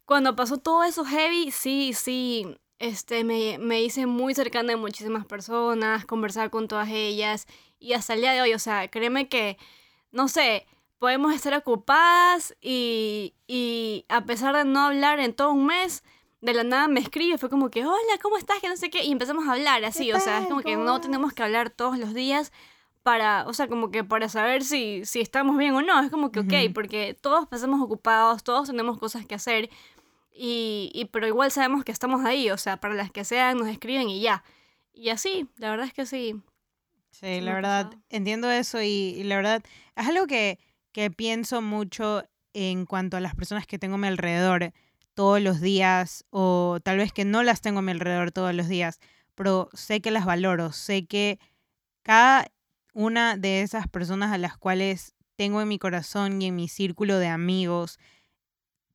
cuando pasó todo eso heavy, sí, sí, este, me, me hice muy cercana de muchísimas personas, conversar con todas ellas y hasta el día de hoy, o sea, créeme que, no sé, podemos estar ocupadas y, y a pesar de no hablar en todo un mes, de la nada me escribe, fue como que, hola, ¿cómo estás? Que no sé qué, y empezamos a hablar así, o sea, es como que no tenemos que hablar todos los días para, o sea, como que para saber si, si estamos bien o no, es como que, ok, porque todos pasamos ocupados, todos tenemos cosas que hacer, y, y, pero igual sabemos que estamos ahí, o sea, para las que sean nos escriben y ya. Y así, la verdad es que sí. Sí, la verdad, entiendo eso y, la verdad, es algo que, que pienso mucho en cuanto a las personas que tengo a mi alrededor todos los días o tal vez que no las tengo a mi alrededor todos los días, pero sé que las valoro, sé que cada una de esas personas a las cuales tengo en mi corazón y en mi círculo de amigos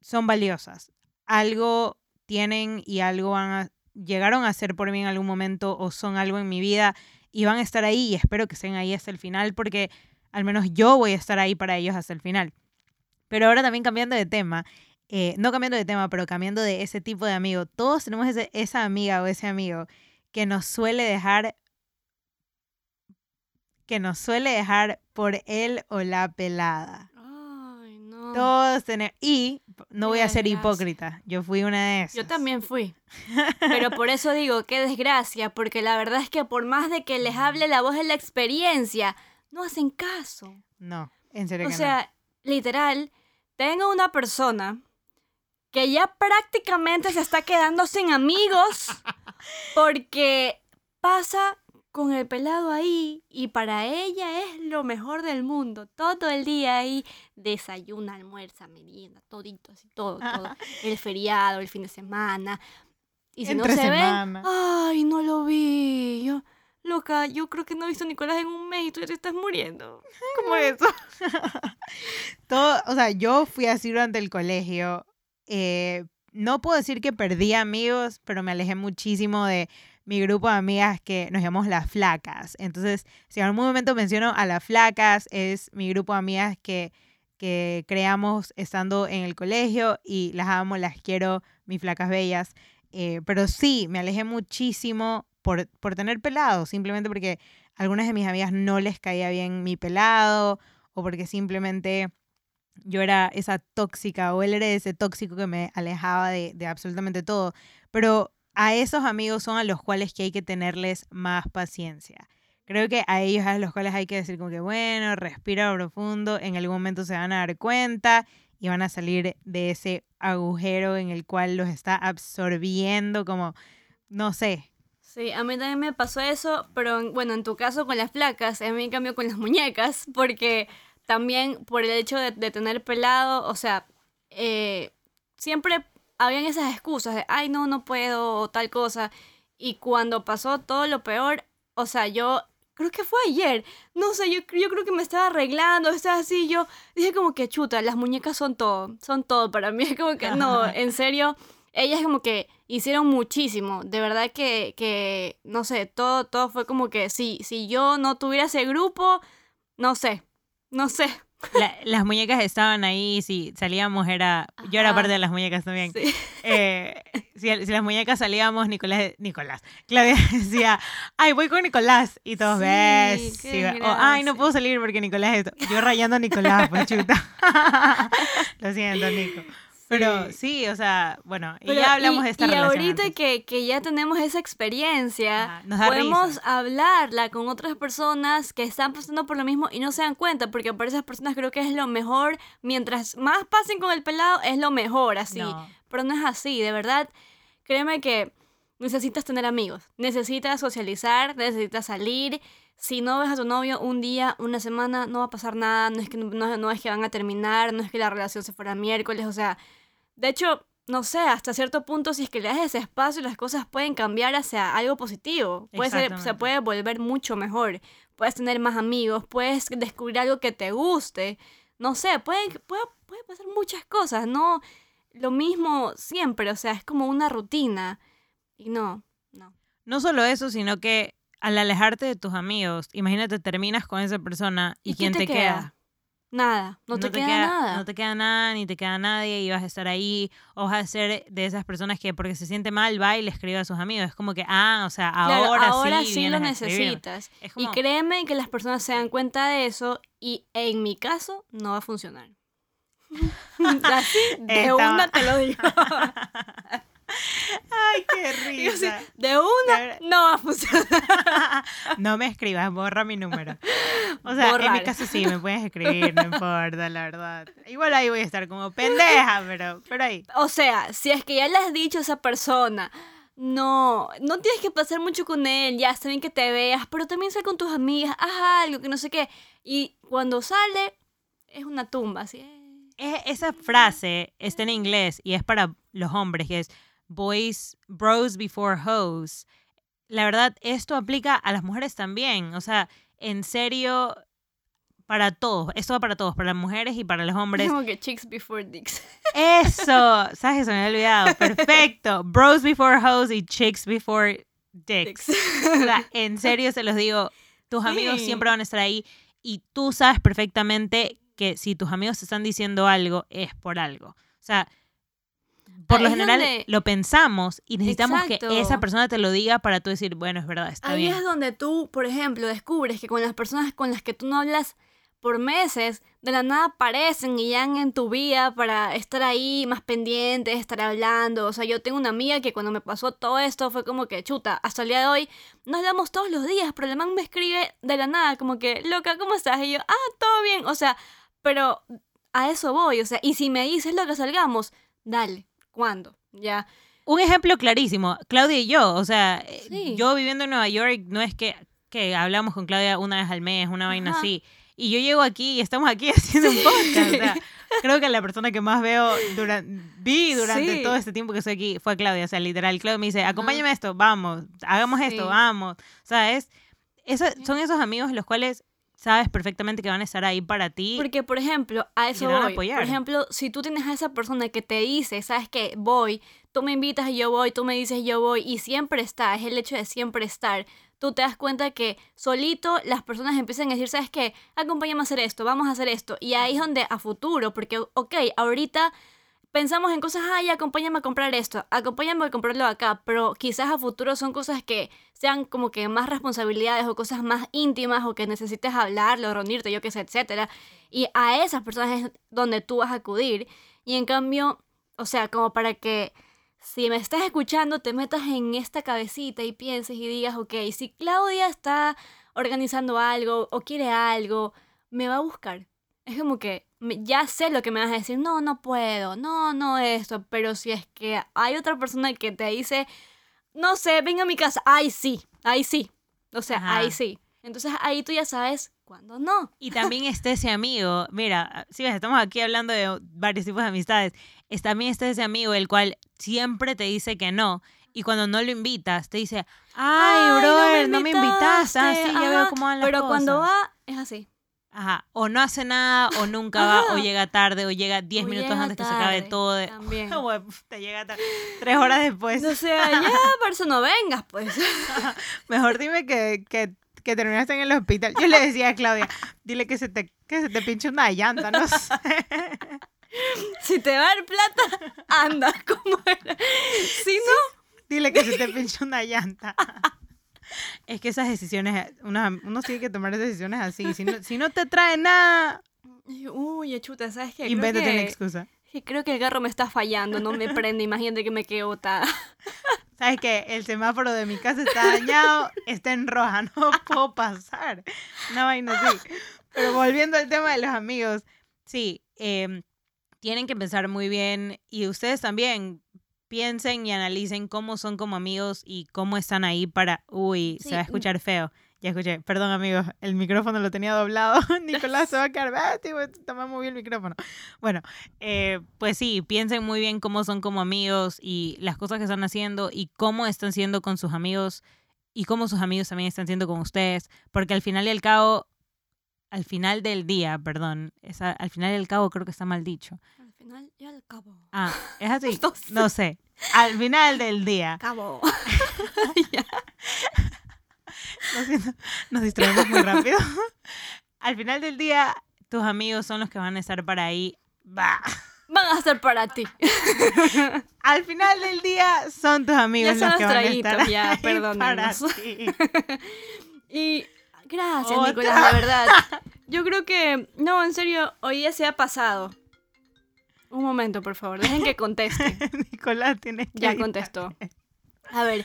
son valiosas. Algo tienen y algo van llegaron a ser por mí en algún momento o son algo en mi vida y van a estar ahí y espero que estén ahí hasta el final porque al menos yo voy a estar ahí para ellos hasta el final. Pero ahora también cambiando de tema, eh, no cambiando de tema, pero cambiando de ese tipo de amigo, todos tenemos esa amiga o ese amigo que nos suele dejar que nos suele dejar por él o la pelada. Ay, no. Todos tenemos. Y no voy a ser hipócrita, yo fui una de esas. Yo también fui. Pero por eso digo, qué desgracia, porque la verdad es que por más de que les hable la voz de la experiencia, no hacen caso. No, en serio. O sea, literal, tengo una persona que ya prácticamente se está quedando sin amigos porque pasa con el pelado ahí y para ella es lo mejor del mundo. Todo el día ahí desayuna, almuerza, merienda, todito, así todo, todo. El feriado, el fin de semana. Y si no se ven, ay, no lo vi. Yo, loca, yo creo que no he visto a Nicolás en un mes y tú ya te estás muriendo. ¿Cómo eso? Todo, o sea, yo fui así durante el colegio. Eh, no puedo decir que perdí amigos, pero me alejé muchísimo de mi grupo de amigas que nos llamamos las flacas. Entonces, si en algún momento menciono a las flacas, es mi grupo de amigas que, que creamos estando en el colegio y las amo, las quiero, mis flacas bellas. Eh, pero sí, me alejé muchísimo por, por tener pelado, simplemente porque a algunas de mis amigas no les caía bien mi pelado o porque simplemente yo era esa tóxica o él era ese tóxico que me alejaba de, de absolutamente todo. Pero a esos amigos son a los cuales que hay que tenerles más paciencia. Creo que a ellos a los cuales hay que decir como que bueno, respira profundo, en algún momento se van a dar cuenta y van a salir de ese agujero en el cual los está absorbiendo como, no sé. Sí, a mí también me pasó eso, pero bueno, en tu caso con las placas, a mí en cambio con las muñecas, porque también por el hecho de, tener pelado, o sea, eh, siempre habían esas excusas de, ay, no, no puedo, o tal cosa. Y cuando pasó todo lo peor, o sea, yo creo que fue ayer, no sé, yo, yo creo que me estaba arreglando, estaba así, yo dije como que chuta, las muñecas son todo, son todo para mí, es como que no, en serio, ellas como que hicieron muchísimo, de verdad que, que no sé, todo, todo fue como que si, si yo no tuviera ese grupo, no sé, no sé, las muñecas estaban ahí, si salíamos era... Yo era parte de las muñecas también. Eh, si, las muñecas salíamos, Nicolás, Nicolás, Claudia decía, ay, voy con Nicolás. Y todos, ves. o, ay, no puedo salir porque Nicolás Yo rayando a Nicolás, pues chuta. Lo siento, Nico. Pero sí, o sea, bueno, y ya hablamos de esta y relación. Y ahorita que, que, ya tenemos esa experiencia, podemos hablarla con otras personas que están pasando por lo mismo y no se dan cuenta, porque para esas personas creo que es lo mejor. Mientras más pasen con el pelado, es lo mejor, así. Pero no es así, de verdad. Créeme que necesitas tener amigos, necesitas socializar, necesitas salir. Si no ves a tu novio un día, una semana, no va a pasar nada, no es que, no, no es que van a terminar, no es que la relación se fuera miércoles, o sea, de hecho, no sé, hasta cierto punto, si es que le das ese espacio, las cosas pueden cambiar hacia algo positivo. Puede ser, se puede volver mucho mejor. Puedes tener más amigos, puedes descubrir algo que te guste. No sé, puede, puede, puede pasar muchas cosas, no lo mismo siempre, o sea, es como una rutina. Y no, no. No solo eso, sino que al alejarte de tus amigos, imagínate, terminas con esa persona y, ¿quién te, queda? Nada, no, te, queda, nada. No te queda nada, ni te queda nadie, y vas a estar ahí, o vas a ser de esas personas que porque se siente mal va y le escribe a sus amigos. Es como que, ah, o sea, ahora, ahora sí, lo necesitas. Y créeme que las personas se dan cuenta de eso, y en mi caso no va a funcionar. Así, de una te lo digo. Ay, qué risa. de una no va a funcionar. no me escribas, borra mi número. O sea, en mi caso sí, me puedes escribir, no importa, la verdad. Igual ahí voy a estar como pendeja, pero, pero ahí. O sea, si es que ya le has dicho a esa persona, no, no tienes que pasar mucho con él, ya está bien que te veas, pero también sal con tus amigas, haz algo, que no sé qué. Y cuando sale, es una tumba, así. Es, esa frase está en inglés y es para los hombres, que es boys, bros before hoes. La verdad, esto aplica a las mujeres también. O sea, en serio, para todos. Esto va para todos, para las mujeres y para los hombres. Como que chicks before dicks. Eso, ¿sabes? Se me había olvidado. Perfecto. Bros before hoes y chicks before dicks. O sea, en serio se los digo, tus amigos siempre van a estar ahí y tú sabes perfectamente que si tus amigos te están diciendo algo, es por algo. O sea, por lo general lo pensamos y necesitamos que esa persona te lo diga para tú decir, bueno, es verdad, está Ahí bien. Ahí es donde tú, por ejemplo, descubres que con las personas con las que tú no hablas por meses, de la nada aparecen y llegan en tu vida para estar ahí más pendientes, estar hablando. O sea, yo tengo una amiga que cuando me pasó todo esto fue como que, chuta, hasta el día de hoy nos hablamos todos los días, pero el man me escribe de la nada, como que, loca, ¿cómo estás? Y yo, ah, todo bien. O sea, pero a eso voy, o sea, y si me dices lo que salgamos, dale cuándo, ya. Un ejemplo clarísimo, Claudia y yo, o sea, yo viviendo en Nueva York, no es que, que hablamos con Claudia una vez al mes, una vaina así, y yo llego aquí y estamos aquí haciendo un podcast, o sea, creo que la persona que más veo durante, vi durante Sí. todo este tiempo que estoy aquí fue Claudia. O sea, literal, Claudia me dice, acompáñame a esto, vamos, hagamos esto, vamos. O sea, es, esa- son esos amigos los cuales sabes perfectamente que van a estar ahí para ti. Porque, por ejemplo, a eso a voy. apoyar. Por ejemplo, si tú tienes a esa persona que te dice, sabes que voy, tú me invitas y yo voy, tú me dices yo voy, y siempre está, es el hecho de siempre estar. Tú te das cuenta que solito las personas empiezan a decir, ¿sabes qué? Acompáñame a hacer esto, vamos a hacer esto. Y ahí es donde a futuro, porque, ok, ahorita pensamos en cosas, ay, acompáñame a comprar esto, acompáñame a comprarlo acá, pero quizás a futuro son cosas que sean como que más responsabilidades o cosas más íntimas o que necesites hablarlo, reunirte, yo qué sé, etcétera. Y a esas personas es donde tú vas a acudir. Y en cambio, o sea, como para que si me estás escuchando, te metas en esta cabecita y pienses y digas, ok, si Claudia está organizando algo o quiere algo, me va a buscar. Es como que me- ya sé lo que me vas a decir, no, no puedo, no, no esto, pero si es que hay otra persona que te dice, no sé, ven a mi casa, ay sí, ahí sí, o sea, Ajá. ahí sí. Entonces ahí tú ya sabes cuándo no. Y también está ese amigo, mira, si ves, estamos aquí hablando de varios tipos de amistades, es, también está ese amigo el cual siempre te dice que no. Y cuando no lo invitas, te dice, ay, brother, no me, invitaste. Ah, sí, ya veo cómo van las Pero cuando cosas". va, es así. Ajá, o no hace nada, o nunca va, o llega tarde, o llega 10 O minutos llega antes que se acabe todo. De... También. Güey, te llega tarde. Tres horas después. O sea, ya, por eso no vengas, pues. Mejor dime que, que, que terminaste en el hospital. Yo le decía a Claudia, dile que se te, que se te pinche una llanta, no sé. Si te va a dar plata, anda, como era. Si no, Dile que se te pinche una llanta. Es que esas decisiones, uno, uno tiene que tomar decisiones así. Si no, si no te trae nada, uy, chuta, ¿sabes qué? Invéntate una que, excusa. sí, creo que el carro me está fallando, no me prende. Imagínate que me quedo botada. ¿Sabes qué? El semáforo de mi casa está dañado, está en roja, no puedo pasar. Una vaina así. Pero volviendo al tema de los amigos, sí, em, tienen que pensar muy bien y ustedes también piensen y analicen cómo son como amigos y cómo están ahí para... Uy, se va a escuchar feo. Ya escuché, perdón amigos, el micrófono lo tenía doblado. Nicolás se va a quedar, ah, tío, muy bien el micrófono. Bueno, eh, pues sí, piensen muy bien cómo son como amigos y las cosas que están haciendo y cómo están siendo con sus amigos y cómo sus amigos también están siendo con ustedes, porque al final y al cabo, al final del día, perdón, esa- al final y al cabo creo que está mal dicho. Final y al cabo. Ah, es así, No sé. Al final del día, Cabo. lo siento, nos distraemos muy rápido. Al final del día, tus amigos son los que van a estar para ahí. Bah. Van a ser para ti. Al final del día son tus amigos son los que van a estar ya, ahí para ti. Y gracias, Otra. Nicolás, de verdad. Yo creo que, no, en serio, hoy ya se ha pasado. Un momento, por favor, dejen que conteste. Nicolás tiene que Ya contestó. A ver,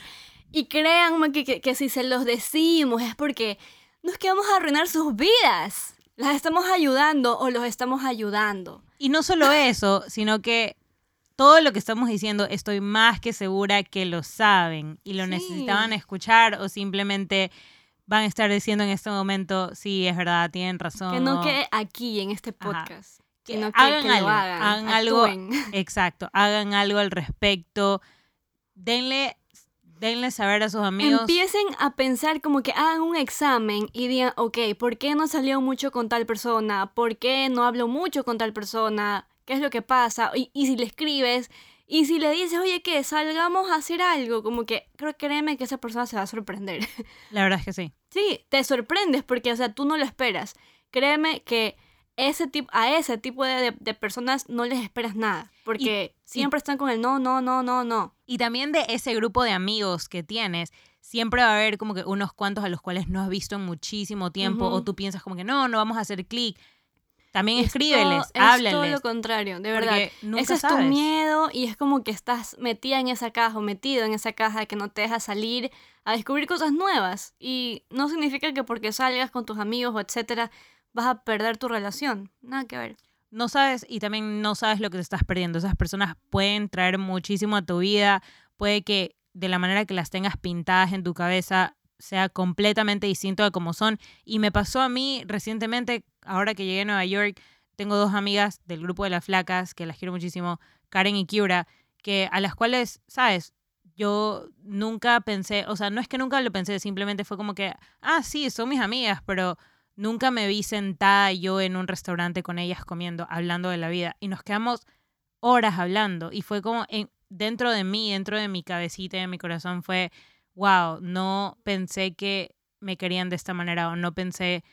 y créanme que, que, que si se los decimos es porque no es que vamos a arruinar sus vidas. Las estamos ayudando o los estamos ayudando. Y no solo eso, sino que todo lo que estamos diciendo estoy más que segura que lo saben y lo Sí. necesitaban escuchar o simplemente van a estar diciendo en este momento, sí, es verdad, tienen razón. Que no quede aquí en este Ajá. Que Sino que, hagan que lo algo, hagan. hagan algo. Exacto, hagan algo al respecto. Denle, denle saber a sus amigos. Empiecen a pensar como que hagan un examen y digan, ok, ¿por qué no salió mucho con tal persona? ¿Por qué no hablo mucho con tal persona? ¿Qué es lo que pasa? Y, y si le escribes, y si le dices, oye, que salgamos a hacer algo, como que creo créeme que esa persona se va a sorprender. La verdad es que sí. sí, te sorprendes porque, o sea, tú no lo esperas. Créeme que ese tipo, a ese tipo de, de- de personas no les esperas nada, porque siempre están con el no, no, no, no, no. Y también de ese grupo de amigos que tienes, siempre va a haber como que unos cuantos a los cuales no has visto en muchísimo tiempo o tú piensas como que no, no vamos a hacer clic. También Es escríbeles, todo- Es todo lo contrario, de verdad. nunca Ese es tu sabes. miedo y es como que estás metida en esa caja o metido en esa caja que no te deja salir a descubrir cosas nuevas. Y no significa que porque salgas con tus amigos o etcétera vas a perder tu relación. Nada que ver. no sabes y también no sabes lo que te estás perdiendo. Esas personas pueden traer muchísimo a tu vida, puede que de la manera que las tengas pintadas en tu cabeza sea completamente distinto a como son. Y me pasó a mí recientemente, ahora que llegué a Nueva York, tengo dos amigas del grupo de las flacas que las quiero muchísimo, Karen y Kiura, que a las cuales, ¿sabes? Yo nunca pensé, o sea, no es que nunca lo pensé, simplemente fue como que, ah, sí, son mis amigas, pero nunca me vi sentada yo en un restaurante con ellas comiendo, hablando de la vida. Y nos quedamos horas hablando. Y fue como en, dentro de mí, dentro de mi cabecita y de mi corazón, fue, wow, no pensé que me querían de esta manera o no pensé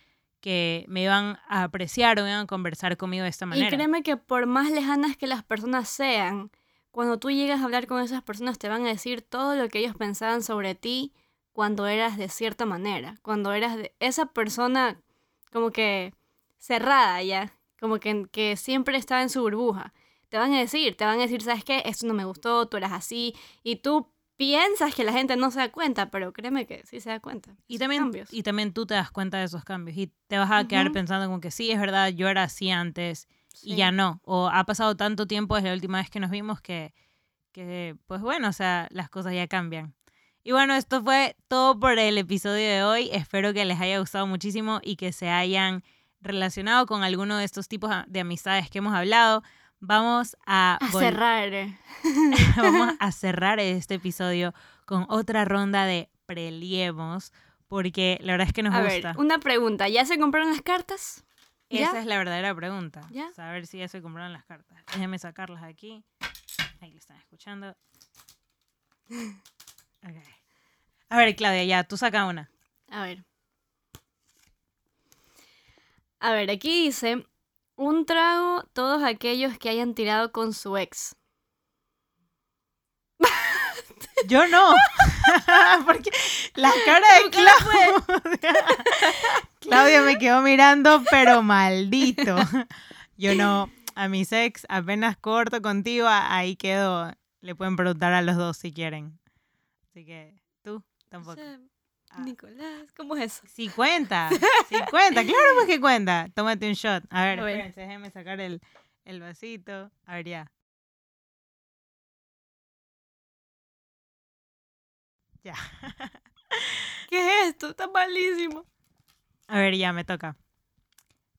que me iban a apreciar o iban a conversar conmigo de esta manera. Y créeme que por más lejanas que las personas sean, cuando tú llegas a hablar con esas personas te van a decir todo lo que ellos pensaban sobre ti cuando eras de cierta manera, cuando eras de esa persona como que cerrada ya, como que, que siempre estaba en su burbuja. Te van a decir, te van a decir, ¿sabes qué? Esto no me gustó, tú eras así, y tú piensas que la gente no se da cuenta, pero créeme que sí se da cuenta. Y también, y también tú te das cuenta de esos cambios y te vas a quedar pensando como que sí, es verdad, yo era así antes y ya no. O ha pasado tanto tiempo desde la última vez que nos vimos que, que, pues bueno, o sea, las cosas ya cambian. Y bueno, esto fue todo por el episodio de hoy. Espero que les haya gustado muchísimo y que se hayan relacionado con alguno de estos tipos de amistades que hemos hablado. Vamos a, cerrar. Vamos a cerrar este episodio con otra ronda de preliemos, porque la verdad es que nos a gusta. Ver, una pregunta, ¿ya se compraron las cartas? Esa es la verdadera pregunta. ¿Ya? a ver si ya se compraron las cartas. Déjenme sacarlas aquí. Ahí lo están escuchando. A ver, Claudia, ya, tú saca una. A ver. A ver, aquí dice, un trago todos aquellos que hayan tirado con su ex. Yo no. Porque la cara de Claudia. Claudia me quedó mirando, pero maldito. Yo no. A mi ex apenas corto contigo, ahí quedo. Le pueden preguntar a los dos si quieren. Así que tú tampoco. Ah. Nicolás, ¿cómo es eso? Sí cuenta, sí cuenta, claro pues que cuenta. Tómate un shot. A ver, espérense, déjenme sacar el, el vasito. A ver, ya. Ya. ¿Qué es esto? Está malísimo. A ver, ya, me toca.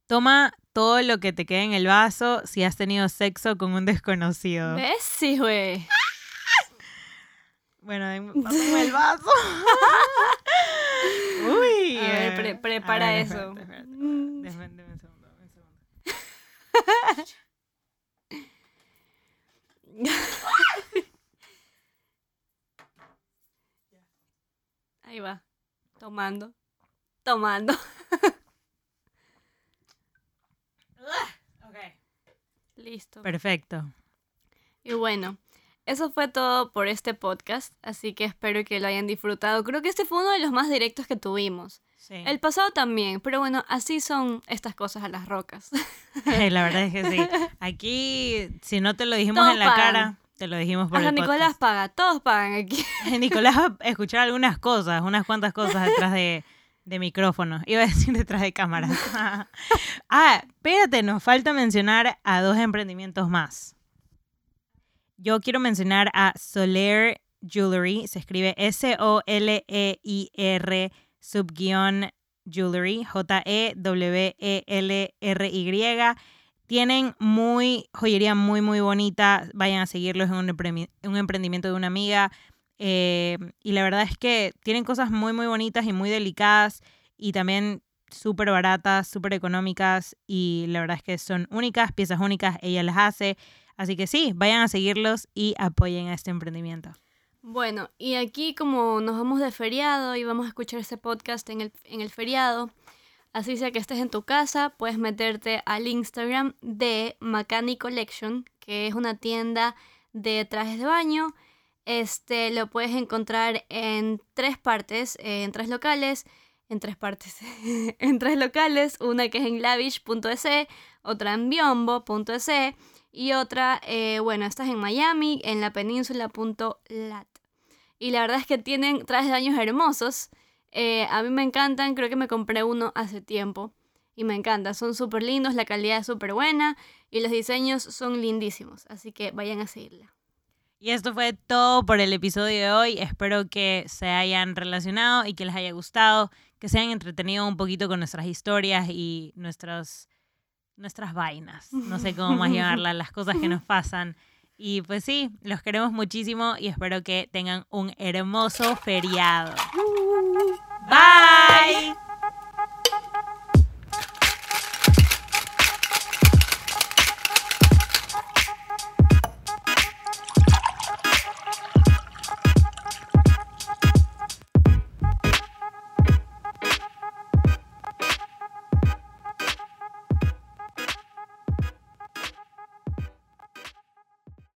Toma todo lo que te quede en el vaso si has tenido sexo con un desconocido. ¿Ves? Sí, güey. Bueno, pásame el vaso. Uy. A ver, prepara eso. Espérate, un segundo, un segundo. Ahí va. Tomando. Tomando. Listo. Perfecto. Y bueno, eso fue todo por este podcast, así que espero que lo hayan disfrutado. Creo que este fue uno de los más directos que tuvimos. El pasado también, pero bueno, así son estas cosas a las rocas. la verdad es que sí. Aquí, si no te lo dijimos en la cara, te lo dijimos por Hasta el Nicolás paga, todos pagan aquí. Nicolás va a escuchar algunas cosas, unas cuantas cosas detrás de, de micrófonos. Iba a decir detrás de cámaras. ah, espérate, nos falta mencionar a dos emprendimientos más yo quiero mencionar a Soler Jewelry, se escribe S-O-L-E-I-R subguión Jewelry, J-E-W-E-L-R-Y. Tienen muy, joyería muy, muy bonita. Vayan a seguirlos en un, emprendimiento de una amiga. Eh, y la verdad es que tienen cosas muy, muy bonitas y muy delicadas. Y también súper baratas, súper económicas. Y la verdad es que son únicas, piezas únicas. Ella las hace. Así que sí, vayan a seguirlos y apoyen a este emprendimiento. Bueno, y aquí como nos vamos de feriado y vamos a escuchar este podcast en el, en el feriado, así sea que estés en tu casa, puedes meterte al Instagram de Macani Collection, que es una tienda de trajes de baño. Este lo puedes encontrar en tres partes, en tres locales, en tres partes, en tres locales, una que es en lavish.es, otra en biombo.es y otra, eh, bueno, esta es en Miami, en la península.lat. Y la verdad es que tienen trajes de baños hermosos. Eh, a mí me encantan, creo que me compré uno hace tiempo. Y me encanta, son súper lindos, la calidad es súper buena y los diseños son lindísimos. Así que vayan a seguirla. Y esto fue todo por el episodio de hoy. Espero que se hayan relacionado y que les haya gustado, que se hayan entretenido un poquito con nuestras historias y nuestros nuestras vainas. No sé cómo más llamarlas, las cosas que nos pasan. Y pues sí, los queremos muchísimo y espero que tengan un hermoso feriado. Bye.